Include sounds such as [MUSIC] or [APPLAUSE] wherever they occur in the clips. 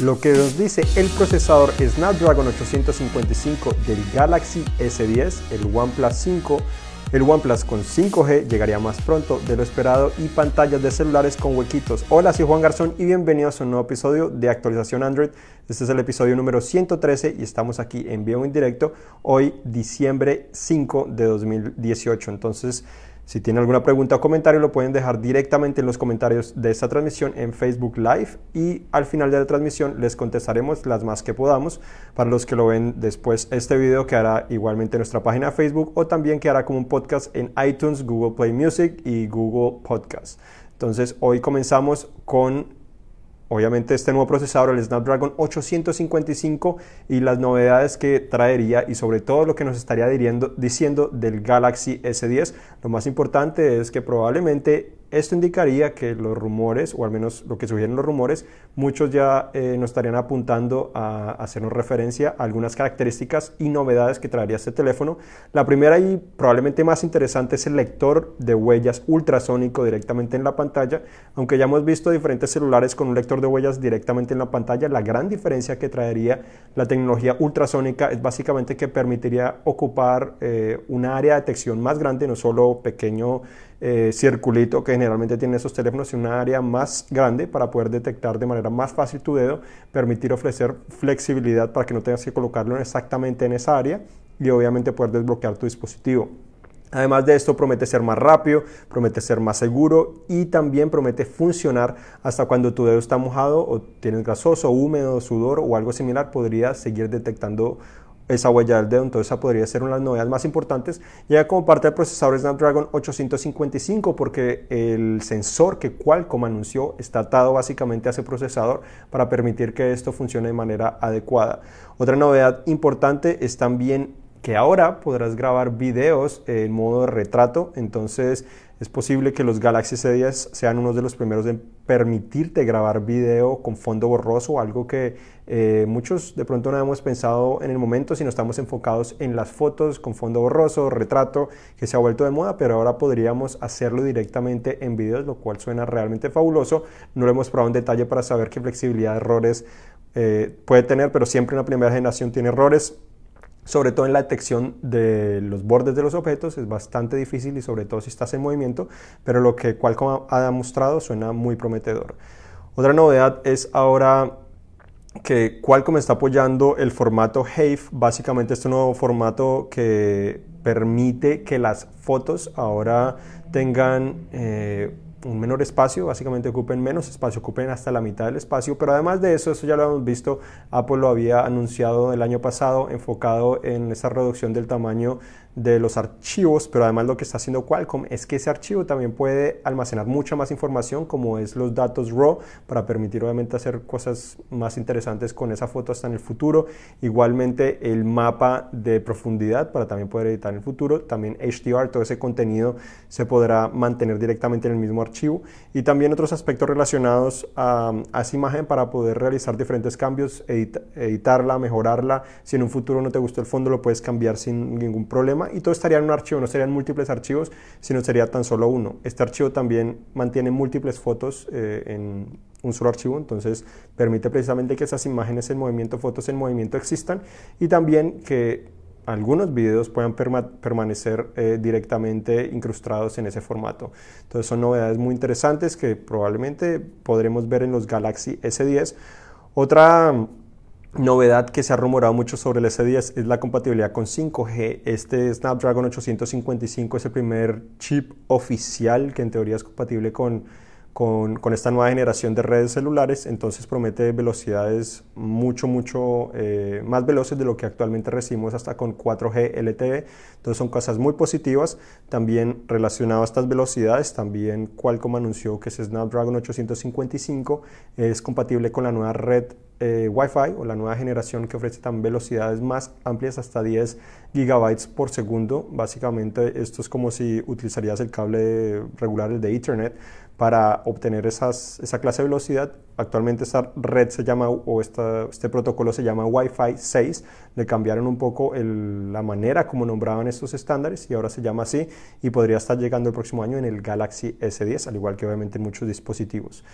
Lo que nos dice el procesador Snapdragon 855 del Galaxy S10, el OnePlus 5, el OnePlus con 5G llegaría más pronto de lo esperado y pantallas de celulares con huequitos. Hola, soy Juan Garzón y bienvenidos a un nuevo episodio de actualización Android. Este es el episodio número 113 y estamos aquí en vivo en directo hoy diciembre 5 de 2018. Entonces, si tienen alguna pregunta o comentario, lo pueden dejar directamente en los comentarios de esta transmisión en Facebook Live y al final de la transmisión les contestaremos las más que podamos. Para los que lo ven después, este video quedará igualmente en nuestra página Facebook o también quedará como un podcast en iTunes, Google Play Music y Google Podcast. Entonces, hoy comenzamos con obviamente este nuevo procesador, el Snapdragon 855 y las novedades que traería y sobre todo lo que nos estaría diciendo del Galaxy S10. Lo más importante es que probablemente esto indicaría que los rumores, o al menos lo que sugieren los rumores, muchos ya eh, nos estarían apuntando a hacernos referencia a algunas características y novedades que traería este teléfono. La primera y probablemente más interesante es el lector de huellas ultrasónico directamente en la pantalla. Aunque ya hemos visto diferentes celulares con un lector de huellas directamente en la pantalla, la gran diferencia que traería la tecnología ultrasónica es básicamente que permitiría ocupar eh, una área de detección más grande, no solo pequeño eh, circulito que generalmente tienen esos teléfonos y una área más grande para poder detectar de manera más fácil tu dedo, permitir ofrecer flexibilidad para que no tengas que colocarlo exactamente en esa área y obviamente poder desbloquear tu dispositivo. Además de esto, promete ser más rápido, promete ser más seguro y también promete funcionar hasta cuando tu dedo está mojado o tienes grasoso, húmedo, sudor o algo similar, podría seguir detectando esa huella del dedo, entonces esa podría ser una de las novedades más importantes. Llega como parte del procesador Snapdragon 855 porque el sensor que Qualcomm anunció está atado básicamente a ese procesador para permitir que esto funcione de manera adecuada. Otra novedad importante es también que ahora podrás grabar videos en modo retrato, entonces es posible que los Galaxy S10 sean uno de los primeros en permitirte grabar video con fondo borroso, algo que eh, muchos de pronto no hemos pensado en el momento, sino estamos enfocados en las fotos con fondo borroso, retrato, que se ha vuelto de moda, pero ahora podríamos hacerlo directamente en videos, lo cual suena realmente fabuloso. No lo hemos probado en detalle para saber qué flexibilidad de errores eh, puede tener, pero siempre una primera generación tiene errores sobre todo en la detección de los bordes de los objetos, es bastante difícil y sobre todo si estás en movimiento, pero lo que Qualcomm ha demostrado suena muy prometedor. Otra novedad es ahora que Qualcomm está apoyando el formato HAVE, básicamente este nuevo formato que permite que las fotos ahora tengan eh, un menor espacio, básicamente ocupen menos espacio, ocupen hasta la mitad del espacio, pero además de eso, eso ya lo hemos visto, Apple lo había anunciado el año pasado, enfocado en esa reducción del tamaño de los archivos, pero además lo que está haciendo Qualcomm es que ese archivo también puede almacenar mucha más información, como es los datos RAW, para permitir obviamente hacer cosas más interesantes con esa foto hasta en el futuro. Igualmente el mapa de profundidad para también poder editar en el futuro. También HDR, todo ese contenido se podrá mantener directamente en el mismo archivo. Y también otros aspectos relacionados a, esa imagen para poder realizar diferentes cambios, editarla, mejorarla. Si en un futuro no te gustó el fondo, lo puedes cambiar sin ningún problema y todo estaría en un archivo, no serían múltiples archivos, sino sería tan solo uno. Este archivo también mantiene múltiples fotos eh, en un solo archivo, entonces permite precisamente que esas imágenes en movimiento, fotos en movimiento existan y también que algunos videos puedan permanecer eh, directamente incrustados en ese formato. Entonces son novedades muy interesantes que probablemente podremos ver en los Galaxy S10. Otra novedad que se ha rumorado mucho sobre el S10 es la compatibilidad con 5G. Este Snapdragon 855 es el primer chip oficial que en teoría es compatible con con, esta nueva generación de redes celulares, entonces promete velocidades mucho, mucho eh, más veloces de lo que actualmente recibimos hasta con 4G LTE. Entonces son cosas muy positivas. También relacionado a estas velocidades, también Qualcomm anunció que ese Snapdragon 855 es compatible con la nueva red eh, Wi-Fi o la nueva generación que ofrece también velocidades más amplias hasta 10 gigabytes por segundo. Básicamente esto es como si utilizarías el cable regular de Ethernet para obtener esa clase de velocidad. Actualmente esta red se llama, o este protocolo se llama Wi-Fi 6. Le cambiaron un poco la manera como nombraban estos estándares y ahora se llama así y podría estar llegando el próximo año en el Galaxy S10, al igual que obviamente en muchos dispositivos.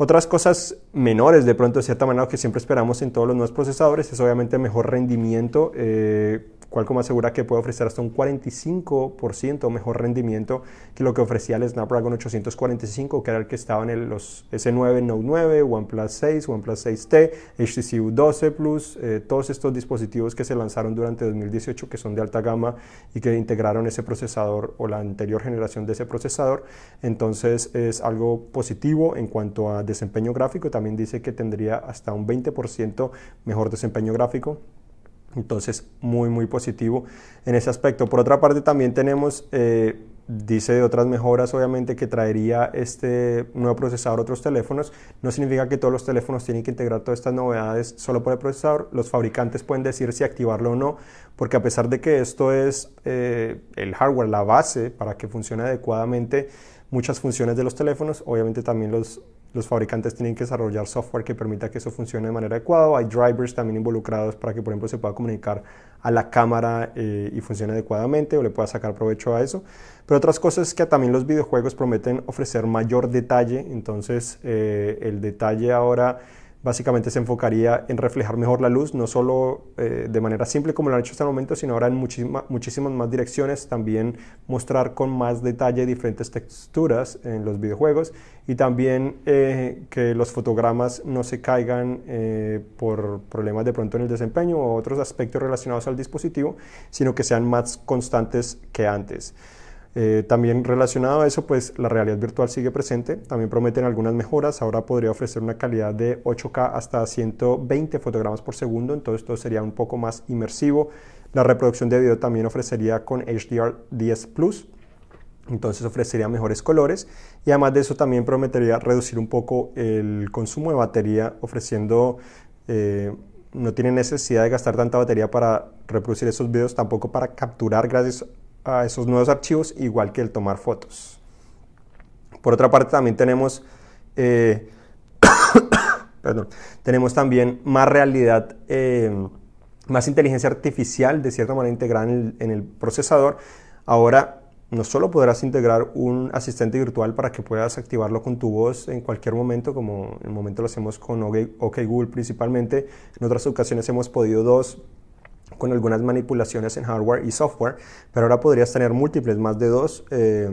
Otras cosas menores, de pronto, de cierta manera, que siempre esperamos en todos los nuevos procesadores, es obviamente mejor rendimiento. Eh, Qualcomm asegura que puede ofrecer hasta un 45% mejor rendimiento que lo que ofrecía el Snapdragon 845, que era el que estaba en los S9 Note 9, OnePlus 6, OnePlus 6T, HTC U12 Plus, eh, todos estos dispositivos que se lanzaron durante 2018 que son de alta gama y que integraron ese procesador o la anterior generación de ese procesador. Entonces es algo positivo en cuanto a desempeño gráfico. También dice que tendría hasta un 20% mejor desempeño gráfico entonces, muy, muy positivo en ese aspecto. Por otra parte, también tenemos, eh, dice de otras mejoras, obviamente, que traería este nuevo procesador a otros teléfonos. No significa que todos los teléfonos tienen que integrar todas estas novedades solo por el procesador. Los fabricantes pueden decir si activarlo o no, porque a pesar de que esto es eh, el hardware, la base para que funcione adecuadamente, muchas funciones de los teléfonos, obviamente también los los fabricantes tienen que desarrollar software que permita que eso funcione de manera adecuada. Hay drivers también involucrados para que, por ejemplo, se pueda comunicar a la cámara eh, y funcione adecuadamente o le pueda sacar provecho a eso. Pero otras cosas es que también los videojuegos prometen ofrecer mayor detalle. Entonces, eh, el detalle ahora básicamente se enfocaría en reflejar mejor la luz, no solo eh, de manera simple como lo han hecho hasta el momento, sino ahora en muchísimas más direcciones, también mostrar con más detalle diferentes texturas en los videojuegos y también eh, que los fotogramas no se caigan eh, por problemas de pronto en el desempeño o otros aspectos relacionados al dispositivo, sino que sean más constantes que antes. Eh, también relacionado a eso, pues la realidad virtual sigue presente. También prometen algunas mejoras. Ahora podría ofrecer una calidad de 8K hasta 120 fotogramas por segundo. Entonces esto sería un poco más inmersivo. La reproducción de video también ofrecería con HDR10 Plus. Entonces ofrecería mejores colores y además de eso también prometería reducir un poco el consumo de batería ofreciendo eh, no tiene necesidad de gastar tanta batería para reproducir esos videos, tampoco para capturar gracias a esos nuevos archivos, igual que el tomar fotos. Por otra parte, también tenemos, eh, [COUGHS] tenemos también más realidad, eh, más inteligencia artificial de cierta manera integrada en el, en el, procesador. Ahora no solo podrás integrar un asistente virtual para que puedas activarlo con tu voz en cualquier momento, como en el momento lo hacemos con OK Google principalmente, en otras ocasiones hemos podido dos con algunas manipulaciones en hardware y software, pero ahora podrías tener múltiples, más de dos eh,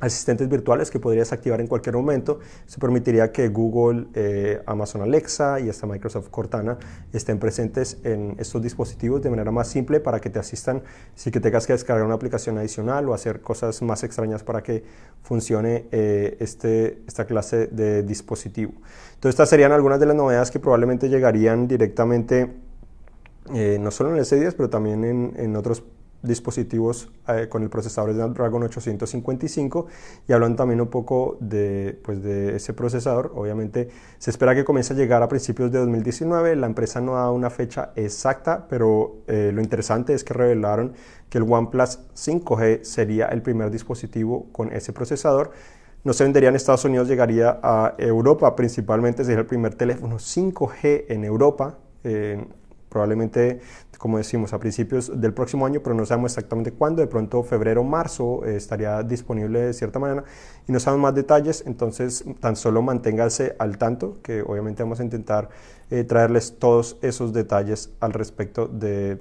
asistentes virtuales que podrías activar en cualquier momento. Eso permitiría que Google, eh, Amazon Alexa y hasta Microsoft Cortana estén presentes en estos dispositivos de manera más simple para que te asistan si que tengas que descargar una aplicación adicional o hacer cosas más extrañas para que funcione eh, este, esta clase de dispositivo. Entonces estas serían algunas de las novedades que probablemente llegarían directamente eh, no solo en el S10, pero también en, otros dispositivos eh, con el procesador Snapdragon 855 y hablan también un poco de, pues de ese procesador. Obviamente se espera que comience a llegar a principios de 2019. La empresa no da una fecha exacta, pero eh, lo interesante es que revelaron que el OnePlus 5G sería el primer dispositivo con ese procesador. No se vendería en Estados Unidos, llegaría a Europa principalmente, sería el primer teléfono 5G en Europa probablemente, como decimos, a principios del próximo año, pero no sabemos exactamente cuándo, de pronto febrero o marzo eh, estaría disponible de cierta manera y no sabemos más detalles, entonces tan solo manténgase al tanto, que obviamente vamos a intentar eh, traerles todos esos detalles al respecto de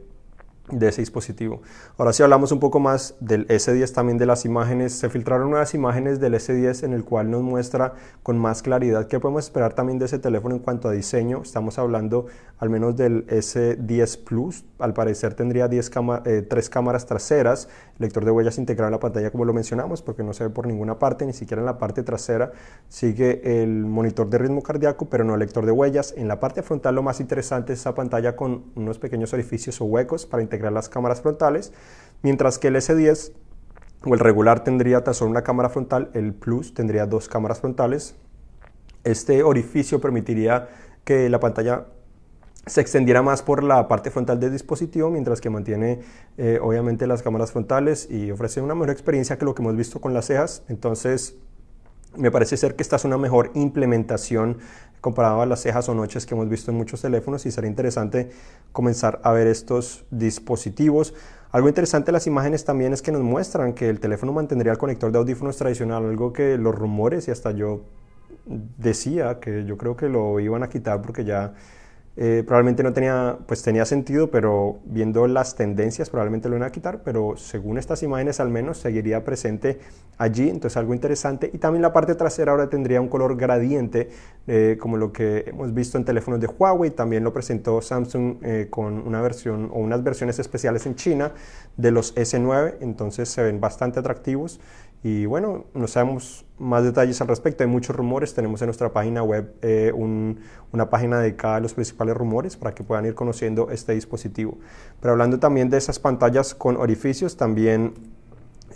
de ese dispositivo. Ahora si hablamos un poco más del S10 también de las imágenes, se filtraron nuevas imágenes del S10 en el cual nos muestra con más claridad qué podemos esperar también de ese teléfono en cuanto a diseño. Estamos hablando al menos del S10 Plus, al parecer tendría 10 eh, tres cámaras traseras, lector de huellas integrado en la pantalla como lo mencionamos porque no se ve por ninguna parte, ni siquiera en la parte trasera sigue el monitor de ritmo cardíaco pero no lector de huellas. En la parte frontal lo más interesante es esa pantalla con unos pequeños orificios o huecos para integrar las cámaras frontales, mientras que el S10 o el regular tendría tan solo una cámara frontal, el Plus tendría dos cámaras frontales. Este orificio permitiría que la pantalla se extendiera más por la parte frontal del dispositivo, mientras que mantiene eh, obviamente las cámaras frontales y ofrece una mejor experiencia que lo que hemos visto con las cejas. Entonces, me parece ser que esta es una mejor implementación comparado a las cejas o noches que hemos visto en muchos teléfonos y será interesante comenzar a ver estos dispositivos. Algo interesante de las imágenes también es que nos muestran que el teléfono mantendría el conector de audífonos tradicional, algo que los rumores y hasta yo decía que yo creo que lo iban a quitar porque ya eh, probablemente no tenía, pues tenía sentido, pero viendo las tendencias probablemente lo iban a quitar, pero según estas imágenes al menos seguiría presente allí, entonces algo interesante. Y también la parte trasera ahora tendría un color gradiente, eh, como lo que hemos visto en teléfonos de Huawei, también lo presentó Samsung eh, con una versión o unas versiones especiales en China de los S9, entonces se ven bastante atractivos. Y bueno, no sabemos más detalles al respecto, hay muchos rumores, tenemos en nuestra página web eh, una página dedicada a los principales rumores para que puedan ir conociendo este dispositivo. Pero hablando también de esas pantallas con orificios, también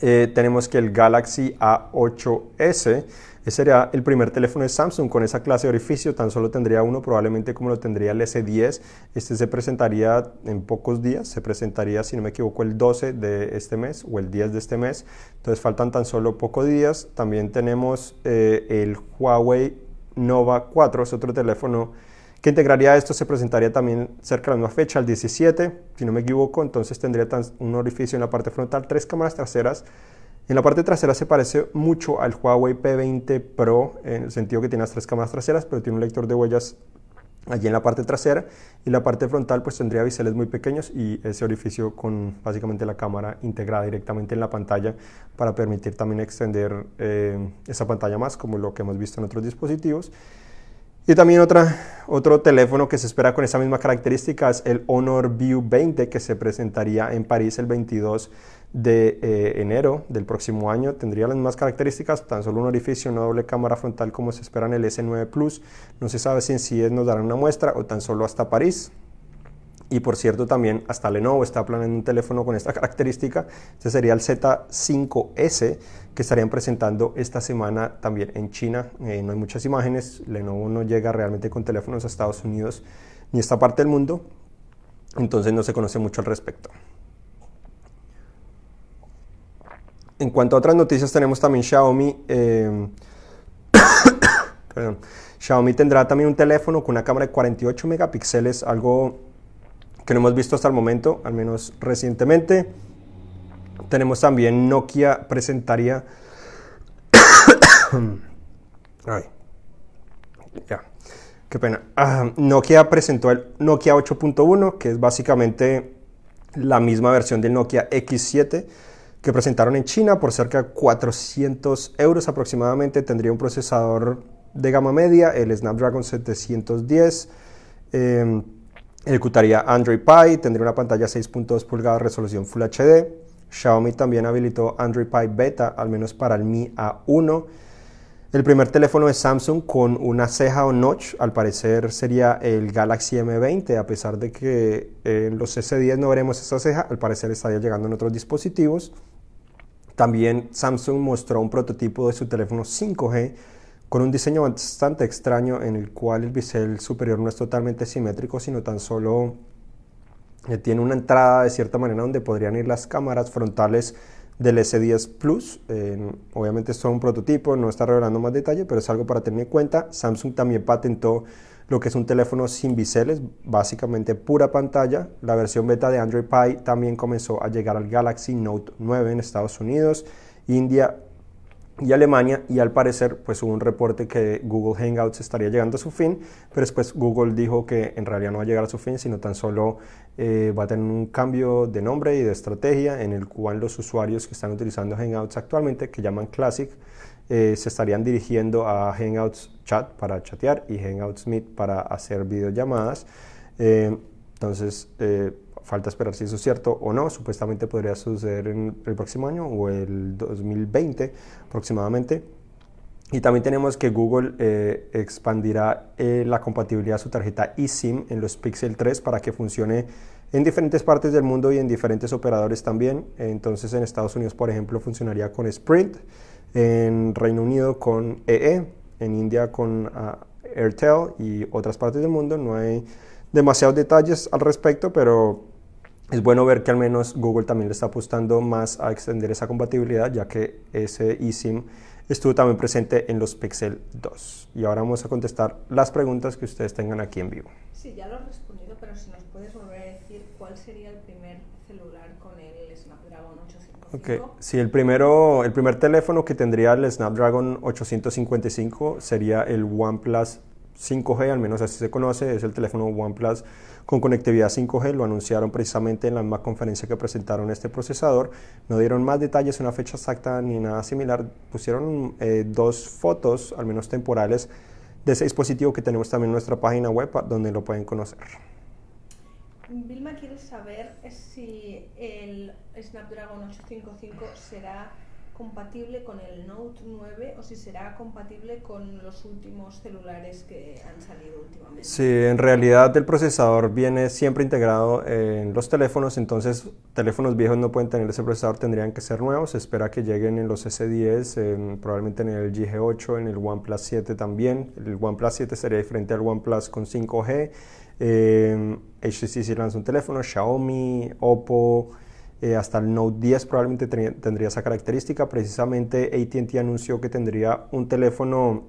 eh, tenemos que el Galaxy A8S ese sería el primer teléfono de Samsung con esa clase de orificio, tan solo tendría uno, probablemente como lo tendría el S10. Este se presentaría en pocos días, se presentaría, si no me equivoco, el 12 de este mes o el 10 de este mes. Entonces faltan tan solo pocos días. También tenemos eh, el Huawei Nova 4, es otro teléfono que integraría esto, se presentaría también cerca de la misma fecha, el 17, si no me equivoco, entonces tendría un orificio en la parte frontal, tres cámaras traseras, en la parte trasera se parece mucho al Huawei P20 Pro en el sentido que tiene las tres cámaras traseras, pero tiene un lector de huellas allí en la parte trasera y la parte frontal pues tendría biseles muy pequeños y ese orificio con básicamente la cámara integrada directamente en la pantalla para permitir también extender eh, esa pantalla más como lo que hemos visto en otros dispositivos. Y también otro teléfono que se espera con esa misma característica es el Honor View 20 que se presentaría en París el 22 de eh, enero del próximo año. Tendría las mismas características, tan solo un orificio, una doble cámara frontal como se espera en el S9 Plus. No se sabe si en sí nos darán una muestra o tan solo hasta París. Y por cierto, también hasta Lenovo está planeando un teléfono con esta [LAUGHS] característica. Este sería el Z5S que estarían presentando esta semana también en China. Eh, no hay muchas imágenes. Lenovo no llega realmente con teléfonos a Estados Unidos ni a esta parte del mundo. Entonces no se conoce mucho al respecto. En cuanto a otras noticias, tenemos también Xiaomi. Eh, [COUGHS] Xiaomi tendrá también un teléfono con una cámara de 48 megapíxeles, algo que no hemos visto hasta el momento, al menos recientemente. Tenemos también Nokia presentaría. [COUGHS] Ay, ya, qué pena. Ah, Nokia presentó el Nokia 8.1, que es básicamente la misma versión del Nokia X7 que presentaron en China por cerca de 400 euros aproximadamente. Tendría un procesador de gama media, el Snapdragon 710. Em, ejecutaría Android Pie, tendría una pantalla 6.2 pulgadas resolución Full HD. Xiaomi también habilitó Android Pie Beta, al menos para el Mi A1. El primer teléfono de Samsung con una ceja o notch, al parecer sería el Galaxy M20, a pesar de que en los S10 no veremos esa ceja, al parecer estaría llegando en otros dispositivos. También Samsung mostró un prototipo de su teléfono 5G con un diseño bastante extraño en el cual el bisel superior no es totalmente simétrico, sino tan solo eh, tiene una entrada de cierta manera donde podrían ir las cámaras frontales del S10 Plus. obviamente esto es un prototipo, no está revelando más detalle, pero es algo para tener en cuenta. Samsung también patentó lo que es un teléfono sin biseles, básicamente pura pantalla. La versión beta de Android Pie también comenzó a llegar al Galaxy Note 9 en Estados Unidos, India y Alemania y al parecer pues hubo un reporte que Google Hangouts estaría llegando a su fin, pero después Google dijo que en realidad no va a llegar a su fin, sino tan solo eh, va a tener un cambio de nombre y de estrategia en el cual los usuarios que están utilizando Hangouts actualmente, que llaman Classic, eh, se estarían dirigiendo a Hangouts Chat para chatear y Hangouts Meet para hacer videollamadas. Eh, entonces, eh, falta esperar si eso es cierto o no. Supuestamente podría suceder en el próximo año o el 2020 aproximadamente. Y también tenemos que Google expandirá la compatibilidad de su tarjeta eSIM en los Pixel 3 para que funcione en diferentes partes del mundo y en diferentes operadores también. Entonces en Estados Unidos, por ejemplo, funcionaría con Sprint en Reino Unido con EE, e, en India con ah, Airtel y otras partes del mundo. No hay demasiados detalles al respecto, pero es bueno ver que al menos Google también le está apostando más a extender esa compatibilidad, ya que ese eSIM estuvo también presente en los Pixel 2. Y ahora vamos a contestar las preguntas que ustedes tengan aquí en vivo. Sí, ya lo has respondido, pero si nos puedes volver a decir cuál sería el primer celular con el Snapdragon 855. Okay. Sí, el, primero, el primer teléfono que tendría el Snapdragon 855 sería el OnePlus 5G, al menos así se conoce, es el teléfono OnePlus con conectividad 5G, lo anunciaron precisamente en la misma conferencia que presentaron este procesador, no dieron más detalles, una fecha exacta ni nada similar, pusieron eh, dos fotos, al menos temporales, de ese dispositivo que tenemos también en nuestra página web donde lo pueden conocer. Vilma quiere saber si el Snapdragon 855 será compatible con el Note 9 o si será compatible con los últimos celulares que han salido últimamente. Sí, en realidad el procesador viene siempre integrado en los teléfonos, entonces teléfonos viejos no pueden tener ese procesador, tendrían que ser nuevos. Se espera que lleguen en los S10, probablemente en el G8, en el OnePlus 7 también. El OnePlus 7 sería diferente al OnePlus con 5G. Eh, HTC lanza un teléfono, Xiaomi, Oppo. Eh, hasta el Note 10 probablemente tendría esa característica. Precisamente ATT anunció que tendría un teléfono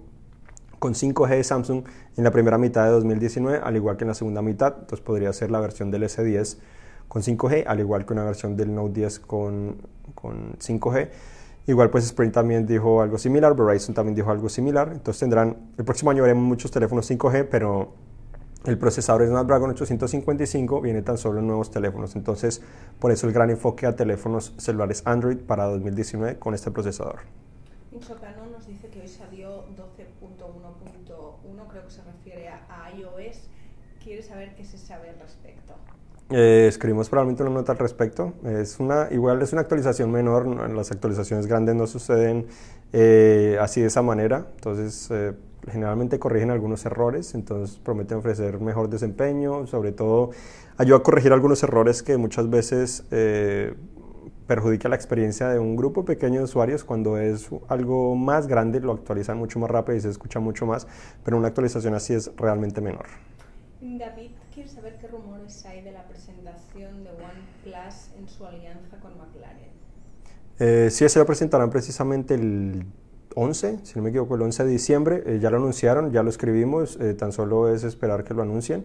con 5G de Samsung en la primera mitad de 2019, al igual que en la segunda mitad. Entonces podría ser la versión del S10 con 5G, al igual que una versión del Note 10 con, con 5G. Igual pues Sprint también dijo algo similar, Verizon también dijo algo similar. Entonces tendrán, el próximo año veremos muchos teléfonos 5G, pero el procesador Snapdragon 855 viene tan solo en nuevos teléfonos, entonces por eso el gran enfoque a teléfonos celulares Android para 2019 con este procesador. Insocano nos dice que hoy salió 12.1.1, creo que se refiere a iOS. ¿Quiere saber qué se sabe al respecto? Eh, escribimos probablemente una nota al respecto. Es una, igual es una actualización menor, las actualizaciones grandes no suceden eh, así de esa manera, entonces eh, generalmente corrigen algunos errores, entonces prometen ofrecer mejor desempeño, sobre todo ayuda a corregir algunos errores que muchas veces eh, perjudica la experiencia de un grupo pequeño de usuarios. Cuando es algo más grande lo actualizan mucho más rápido y se escucha mucho más, pero una actualización así es realmente menor. David, quiero saber qué rumores hay de la presentación de OnePlus en su alianza con McLaren. Eh, sí, se lo presentarán precisamente el 11, si no me equivoco, el 11 de diciembre. Eh, ya lo anunciaron, ya lo escribimos, eh, tan solo es esperar que lo anuncien.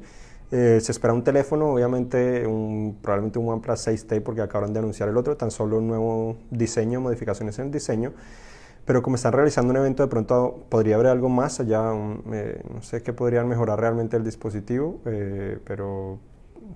Eh, se espera un teléfono, obviamente un, probablemente un OnePlus 6T porque acaban de anunciar el otro, tan solo un nuevo diseño, modificaciones en el diseño. Pero como están realizando un evento, de pronto podría haber algo más allá, no sé qué podrían mejorar realmente el dispositivo, pero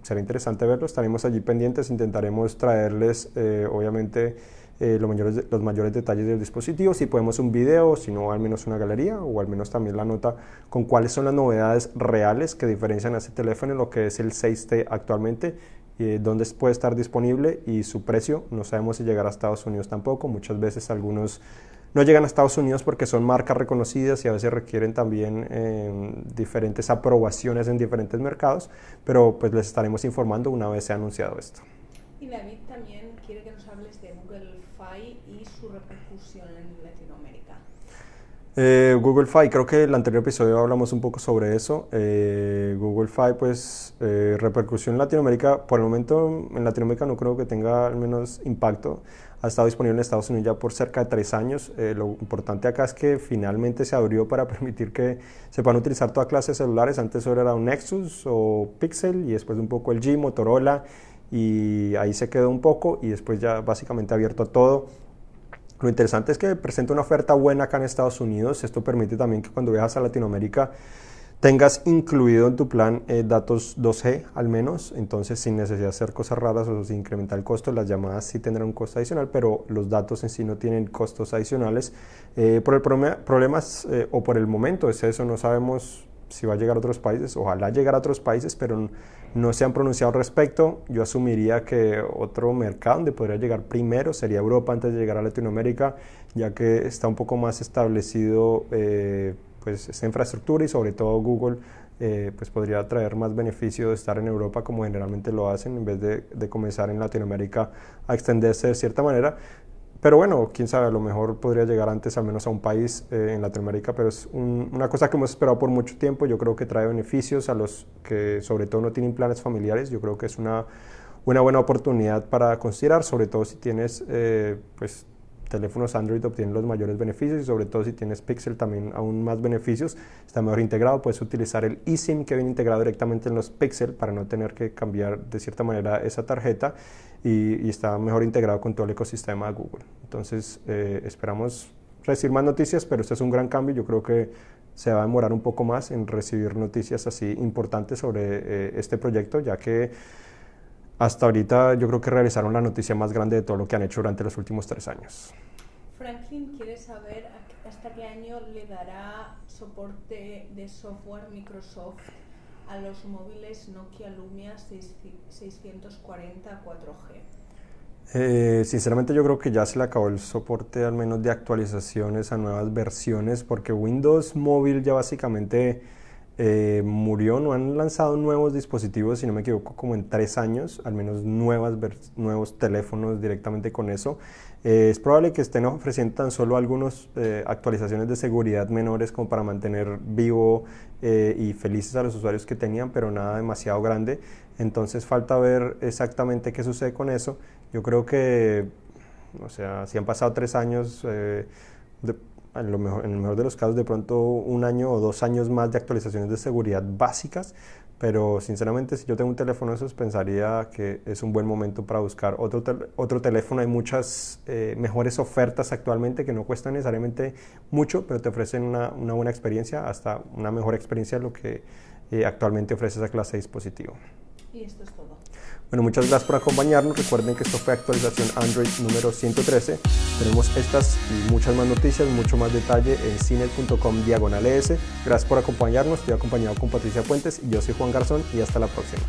será interesante verlo. Estaremos allí pendientes, intentaremos traerles, obviamente, eh, los, mayores, los mayores detalles del dispositivo, si podemos un video, si no al menos una galería o al menos también la nota con cuáles son las novedades reales que diferencian a este teléfono lo que es el 6T actualmente, eh, dónde puede estar disponible y su precio. No sabemos si llegará a Estados Unidos tampoco, muchas veces algunos no llegan a Estados Unidos porque son marcas reconocidas y a veces requieren también eh, diferentes aprobaciones en diferentes mercados, pero pues les estaremos informando una vez sea anunciado esto. Y David también quiere que nos hables de Google Fi y su repercusión en Latinoamérica. Eh, Google Fi, creo que el anterior episodio hablamos un poco sobre eso. Eh, Google Fi, pues, eh, repercusión en Latinoamérica, por el momento en Latinoamérica no creo que tenga al menos impacto. Ha estado disponible en Estados Unidos ya por cerca de tres años. lo importante acá es que finalmente se abrió para [LAUGHS] permitir que se puedan utilizar toda clase de celulares. Antes solo era un Nexus o Pixel y después un poco el G, Motorola y ahí se quedó un poco y después ya básicamente abierto a todo. Lo interesante es que presenta una oferta buena acá en Estados Unidos. Esto permite también que cuando viajas a Latinoamérica tengas incluido en tu plan eh, datos 2G al menos, entonces sin necesidad de hacer cosas raras o sin incrementar el costo, las llamadas sí tendrán un costo adicional, pero los datos en sí no tienen costos adicionales. Eh, por el problema, problemas eh, o por el momento es eso, no sabemos si va a llegar a otros países, ojalá llegar a otros países, pero no se han pronunciado al respecto. Yo asumiría que otro mercado donde podría llegar primero sería Europa antes de llegar a Latinoamérica, ya que está un poco más establecido eh, pues, esta infraestructura y sobre todo Google eh, pues podría traer más beneficio de estar en Europa como generalmente lo hacen en vez de, de comenzar en Latinoamérica a extenderse de cierta manera. Pero bueno, quién sabe, a lo mejor podría llegar antes al menos a un país eh, en Latinoamérica, pero es una cosa que hemos esperado por mucho tiempo. Yo creo que trae beneficios a los que sobre todo no tienen planes familiares. Yo creo que es una, una buena oportunidad para considerar, sobre todo si tienes eh, pues, teléfonos Android obtienen los mayores beneficios y sobre todo si tienes Pixel también aún más beneficios. Está mejor integrado, puedes utilizar el eSIM que viene integrado directamente en los Pixel para no tener que cambiar de cierta manera esa tarjeta y, está mejor integrado con todo el ecosistema de Google. Entonces eh, esperamos recibir más noticias, pero este es un gran cambio. Yo creo que se va a demorar un poco más en recibir noticias así importantes sobre eh, este proyecto, ya que hasta ahorita yo creo que realizaron la noticia más grande de todo lo que han hecho durante los últimos tres años. Franklin quiere saber hasta qué año le dará soporte de software Microsoft a los móviles Nokia Lumia 640 4G. Eh, sinceramente yo creo que ya se le acabó el soporte al menos de actualizaciones a nuevas versiones porque Windows Móvil ya básicamente eh, murió, no han lanzado nuevos dispositivos, si no me equivoco, como en tres años, al menos nuevas nuevos teléfonos directamente con eso. Eh, es probable que estén ofreciendo tan solo algunas actualizaciones de seguridad menores como para mantener vivo y felices a los usuarios que tenían, pero nada demasiado grande. Entonces falta ver exactamente qué sucede con eso. Yo creo que, o sea, si han pasado tres años, eh, en, lo mejor, en el mejor de los casos, de pronto un año o dos años más de actualizaciones de seguridad básicas, pero sinceramente si yo tengo un teléfono esos pensaría que es un buen momento para buscar otro, otro teléfono. Hay muchas eh, mejores ofertas actualmente que no cuestan necesariamente mucho, pero te ofrecen una, una buena experiencia, hasta una mejor experiencia de lo que eh, actualmente ofrece esa clase de dispositivo. Y esto es todo. Bueno, muchas gracias por acompañarnos. Recuerden que esto fue actualización Android número 113. Tenemos estas y muchas más noticias, mucho más detalle en cine.com diagonal. Gracias por acompañarnos. Estoy acompañado con Patricia Puentes y yo soy Juan Garzón y hasta la próxima.